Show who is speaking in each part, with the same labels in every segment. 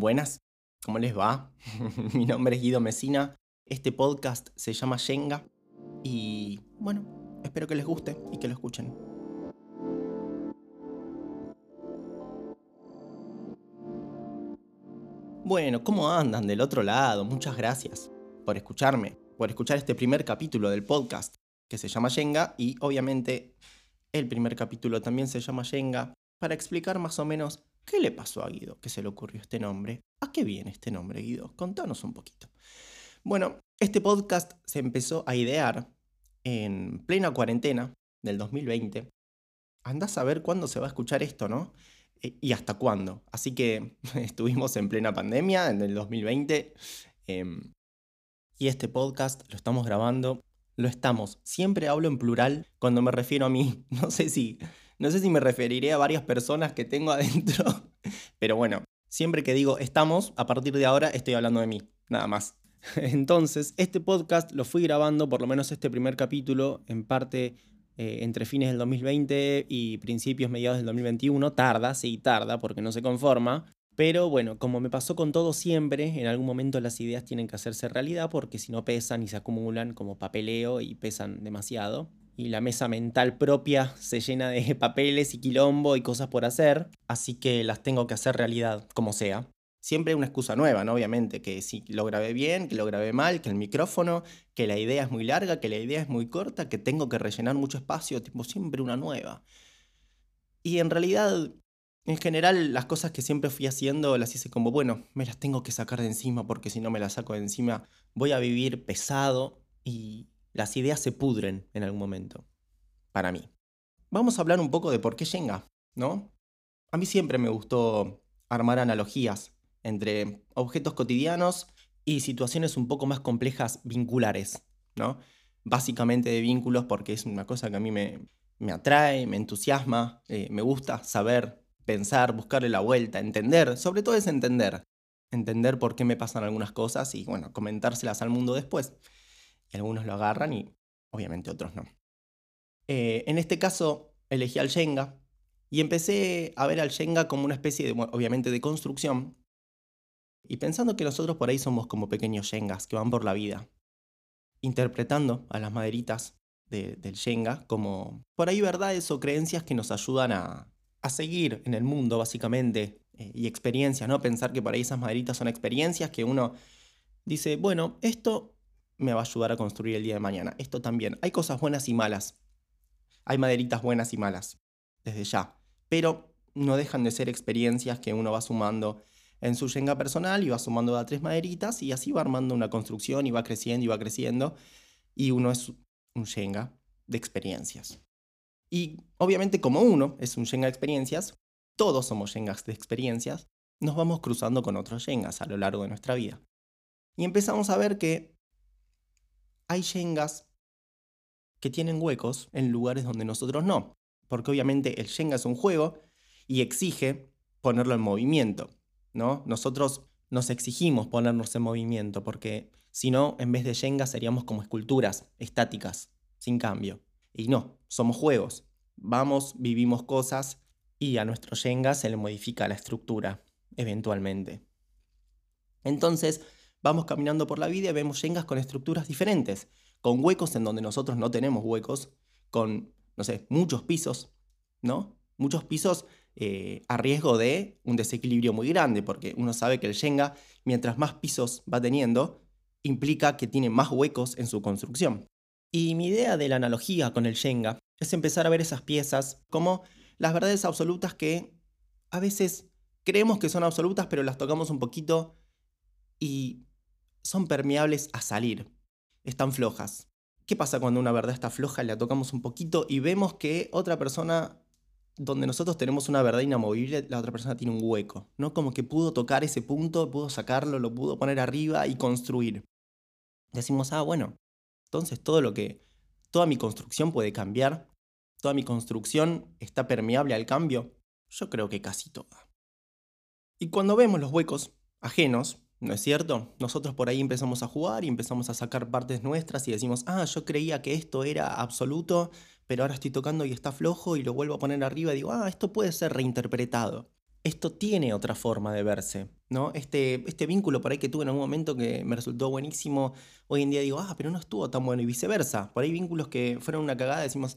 Speaker 1: Buenas, ¿cómo les va? Mi nombre es Guido Mesina, este podcast se llama Shenga y bueno, espero que les guste y que lo escuchen. Bueno, ¿cómo andan del otro lado? Muchas gracias por escucharme, por escuchar este primer capítulo del podcast que se llama Shenga y obviamente el primer capítulo también se llama Shenga para explicar más o menos ¿Qué le pasó a Guido que se le ocurrió este nombre? ¿A qué viene este nombre, Guido? Contanos un poquito. Bueno, este podcast se empezó a idear en plena cuarentena del 2020. Andás a ver cuándo se va a escuchar esto, ¿no? E, y hasta cuándo. Así que estuvimos en plena pandemia en el 2020. Em, y este podcast lo estamos grabando. Lo estamos. Siempre hablo en plural cuando me refiero a mí. No sé si no sé si me referiré a varias personas que tengo adentro, pero bueno, siempre que digo estamos, a partir de ahora estoy hablando de mí, nada más. Entonces, este podcast lo fui grabando, por lo menos este primer capítulo, en parte eh, entre fines del 2020 y principios, mediados del 2021. Tarda, sí, tarda, porque no se conforma. Pero bueno, como me pasó con todo siempre, en algún momento las ideas tienen que hacerse realidad porque si no pesan y se acumulan como papeleo y pesan demasiado y la mesa mental propia se llena de papeles y quilombo y cosas por hacer, así que las tengo que hacer realidad, como sea. Siempre una excusa nueva, ¿no? Obviamente, que si lo grabé bien, que lo grabé mal, que el micrófono, que la idea es muy larga, que la idea es muy corta, que tengo que rellenar mucho espacio, tipo siempre una nueva. Y en realidad, en general, las cosas que siempre fui haciendo las hice como, bueno, me las tengo que sacar de encima porque si no me las saco de encima voy a vivir pesado y, las ideas se pudren en algún momento, para mí. Vamos a hablar un poco de por qué Shenga, ¿no? A mí siempre me gustó armar analogías entre objetos cotidianos y situaciones un poco más complejas vinculares, ¿no? Básicamente de vínculos porque es una cosa que a mí me, me atrae, me entusiasma, eh, me gusta saber, pensar, buscarle la vuelta, entender, sobre todo es entender, entender por qué me pasan algunas cosas y bueno, comentárselas al mundo después algunos lo agarran y obviamente otros no. Eh, en este caso elegí al Shenga y empecé a ver al Shenga como una especie de, obviamente, de construcción. Y pensando que nosotros por ahí somos como pequeños Shengas que van por la vida, interpretando a las maderitas del Shenga como por ahí verdades o creencias que nos ayudan a, a seguir en el mundo, básicamente, eh, y experiencias, ¿no? Pensar que por ahí esas maderitas son experiencias que uno dice, bueno, esto me va a ayudar a construir el día de mañana. Esto también. Hay cosas buenas y malas. Hay maderitas buenas y malas, desde ya. Pero no dejan de ser experiencias que uno va sumando en su Jenga personal y va sumando a tres maderitas y así va armando una construcción y va creciendo y va creciendo. Y uno es un Jenga de experiencias. Y obviamente como uno es un Jenga de experiencias, todos somos Jengas de experiencias, nos vamos cruzando con otros Jengas a lo largo de nuestra vida. Y empezamos a ver que hay Shengas que tienen huecos en lugares donde nosotros no. Porque obviamente el Shenga es un juego y exige ponerlo en movimiento. ¿no? Nosotros nos exigimos ponernos en movimiento porque si no, en vez de Shenga seríamos como esculturas estáticas, sin cambio. Y no, somos juegos. Vamos, vivimos cosas y a nuestro Shenga se le modifica la estructura, eventualmente. Entonces, vamos caminando por la vida y vemos yengas con estructuras diferentes, con huecos en donde nosotros no tenemos huecos, con, no sé, muchos pisos, ¿no? Muchos pisos eh, a riesgo de un desequilibrio muy grande, porque uno sabe que el Shenga, mientras más pisos va teniendo, implica que tiene más huecos en su construcción. Y mi idea de la analogía con el Shenga es empezar a ver esas piezas como las verdades absolutas que a veces creemos que son absolutas, pero las tocamos un poquito y son permeables a salir. Están flojas. ¿Qué pasa cuando una verdad está floja, la tocamos un poquito y vemos que otra persona, donde nosotros tenemos una verdad inamovible, la otra persona tiene un hueco, ¿no? Como que pudo tocar ese punto, pudo sacarlo, lo pudo poner arriba y construir. Decimos, ah, bueno, entonces todo lo que, toda mi construcción puede cambiar, toda mi construcción está permeable al cambio. Yo creo que casi toda. Y cuando vemos los huecos ajenos, ¿No es cierto? Nosotros por ahí empezamos a jugar y empezamos a sacar partes nuestras y decimos, ah, yo creía que esto era absoluto, pero ahora estoy tocando y está flojo y lo vuelvo a poner arriba y digo, ah, esto puede ser reinterpretado. esto tiene otra forma de verse, ¿no? Este, este vínculo por ahí que tuve en algún momento que me resultó buenísimo, hoy en día digo, ah, pero no estuvo tan bueno y viceversa. Por ahí vínculos que fueron una cagada decimos,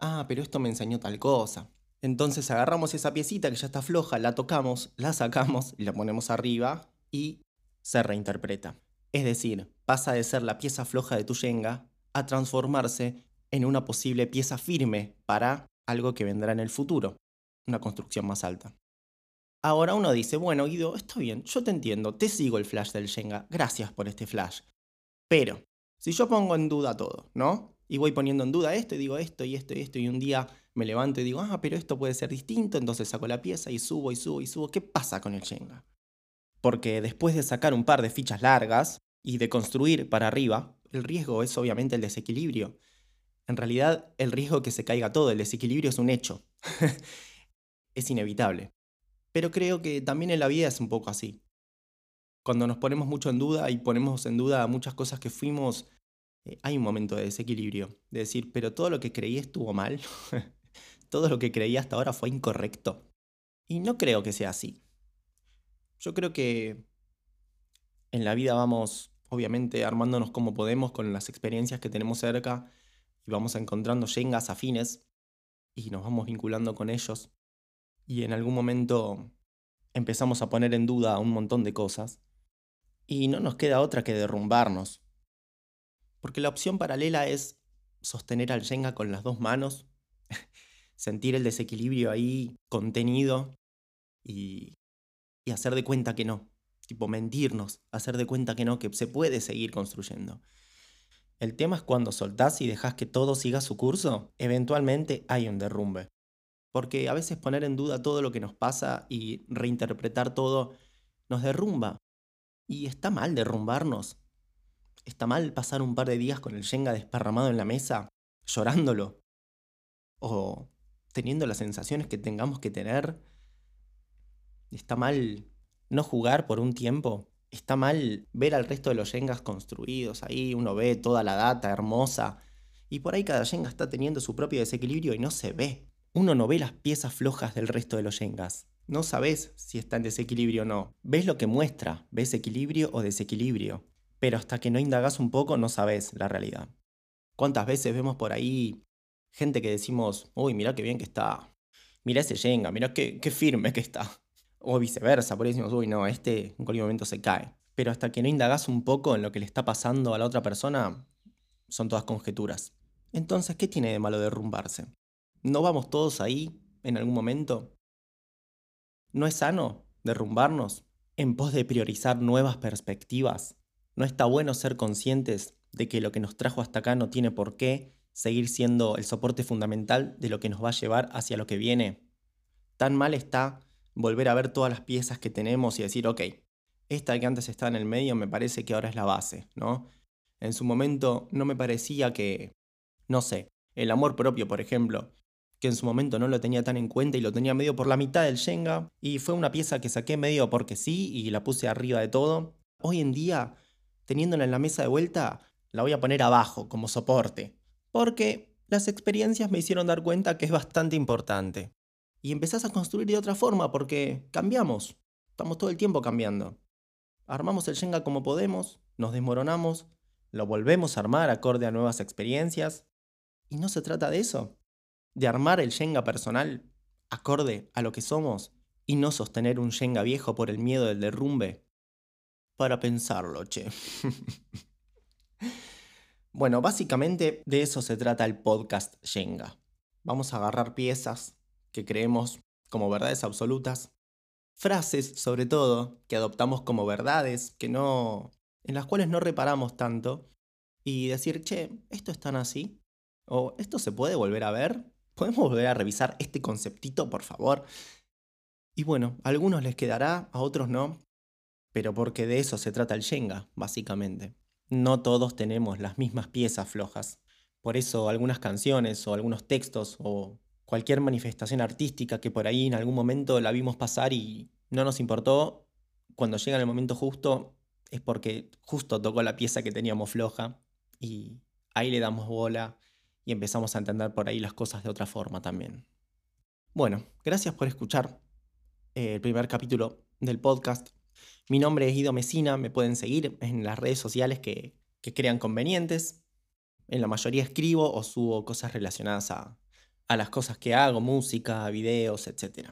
Speaker 1: ah, pero esto me enseñó tal cosa. Entonces agarramos esa piecita que ya está floja, la tocamos, la sacamos y la ponemos arriba y se reinterpreta. Es decir, pasa de ser la pieza floja de tu yenga a transformarse en una posible pieza firme para algo que vendrá en el futuro, una construcción más alta. Ahora uno dice, bueno Guido, está bien, yo te entiendo, te sigo el flash del Shenga, gracias por este flash. Pero, si yo pongo en duda todo, ¿no? Y voy poniendo en duda esto y digo esto y esto y esto y un día me levanto y digo, ah, pero esto puede ser distinto, entonces saco la pieza y subo y subo y subo, ¿qué pasa con el Shenga? Porque después de sacar un par de fichas largas y de construir para arriba, el riesgo es obviamente el desequilibrio. En realidad, el riesgo que se caiga todo, el desequilibrio es un hecho. es inevitable. Pero creo que también en la vida es un poco así. Cuando nos ponemos mucho en duda y ponemos en duda muchas cosas que fuimos, eh, hay un momento de desequilibrio. De decir, pero todo lo que creí estuvo mal. todo lo que creí hasta ahora fue incorrecto. Y no creo que sea así. Yo creo que en la vida vamos, obviamente, armándonos como podemos con las experiencias que tenemos cerca y vamos encontrando yengas afines y nos vamos vinculando con ellos y en algún momento empezamos a poner en duda un montón de cosas y no nos queda otra que derrumbarnos. Porque la opción paralela es sostener al Jenga con las dos manos, sentir el desequilibrio ahí contenido y, y hacer de cuenta que no, tipo mentirnos, hacer de cuenta que no, que se puede seguir construyendo. El tema es cuando soltás y dejas que todo siga su curso, eventualmente hay un derrumbe. Porque a veces poner en duda todo lo que nos pasa y reinterpretar todo nos derrumba. Y está mal derrumbarnos. Está mal pasar un par de días con el Shenga desparramado en la mesa, llorándolo. O teniendo las sensaciones que tengamos que tener. Está mal no jugar por un tiempo. Está mal ver al resto de los Shengas construidos ahí, uno ve toda la data hermosa. Y por ahí cada Shenga está teniendo su propio desequilibrio y no se ve. Uno no ve las piezas flojas del resto de los yengas. No sabes si está en desequilibrio o no. Ves lo que muestra, ves equilibrio o desequilibrio. Pero hasta que no indagas un poco no sabes la realidad. ¿Cuántas veces vemos por ahí gente que decimos, uy, mira qué bien que está, mira ese yenga, qué, qué firme que está? O viceversa, por ahí decimos, uy, no, este en cualquier momento se cae. Pero hasta que no indagas un poco en lo que le está pasando a la otra persona, son todas conjeturas. Entonces, ¿qué tiene de malo derrumbarse? ¿No vamos todos ahí en algún momento? ¿No es sano derrumbarnos en pos de priorizar nuevas perspectivas? ¿No está bueno ser conscientes de que lo que nos trajo hasta acá no tiene por qué seguir siendo el soporte fundamental de lo que nos va a llevar hacia lo que viene? Tan mal está volver a ver todas las piezas que tenemos y decir, ok, esta que antes estaba en el medio me parece que ahora es la base, ¿no? En su momento no me parecía que, no sé, el amor propio, por ejemplo, que en su momento no lo tenía tan en cuenta y lo tenía medio por la mitad del Shenga, y fue una pieza que saqué medio porque sí y la puse arriba de todo. Hoy en día, teniéndola en la mesa de vuelta, la voy a poner abajo como soporte, porque las experiencias me hicieron dar cuenta que es bastante importante. Y empezás a construir de otra forma porque cambiamos, estamos todo el tiempo cambiando. Armamos el Shenga como podemos, nos desmoronamos, lo volvemos a armar acorde a nuevas experiencias. Y no se trata de eso de armar el Shenga personal acorde a lo que somos y no sostener un Shenga viejo por el miedo del derrumbe? Para pensarlo, che. bueno, básicamente de eso se trata el podcast Shenga. Vamos a agarrar piezas que creemos como verdades absolutas, frases sobre todo que adoptamos como verdades, que no en las cuales no reparamos tanto y decir, "Che, esto es tan así" o "Esto se puede volver a ver" ¿Podemos volver a revisar este conceptito, por favor? Y bueno, a algunos les quedará, a otros no, pero porque de eso se trata el Shenga, básicamente. No todos tenemos las mismas piezas flojas. Por eso algunas canciones o algunos textos o cualquier manifestación artística que por ahí en algún momento la vimos pasar y no nos importó, cuando llega el momento justo es porque justo tocó la pieza que teníamos floja y ahí le damos bola y empezamos a entender por ahí las cosas de otra forma también. Bueno, gracias por escuchar. eh, el primer capítulo del podcast. Mi nombre es Guido Mesina, me pueden seguir en las redes sociales que, que crean convenientes. En la mayoría escribo o subo cosas relacionadas a, a las cosas que hago, música, videos, etc.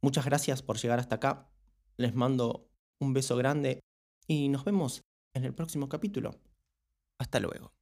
Speaker 1: Muchas gracias por llegar hasta acá. Les mando un beso grande y nos vemos en el próximo capítulo. Hasta luego.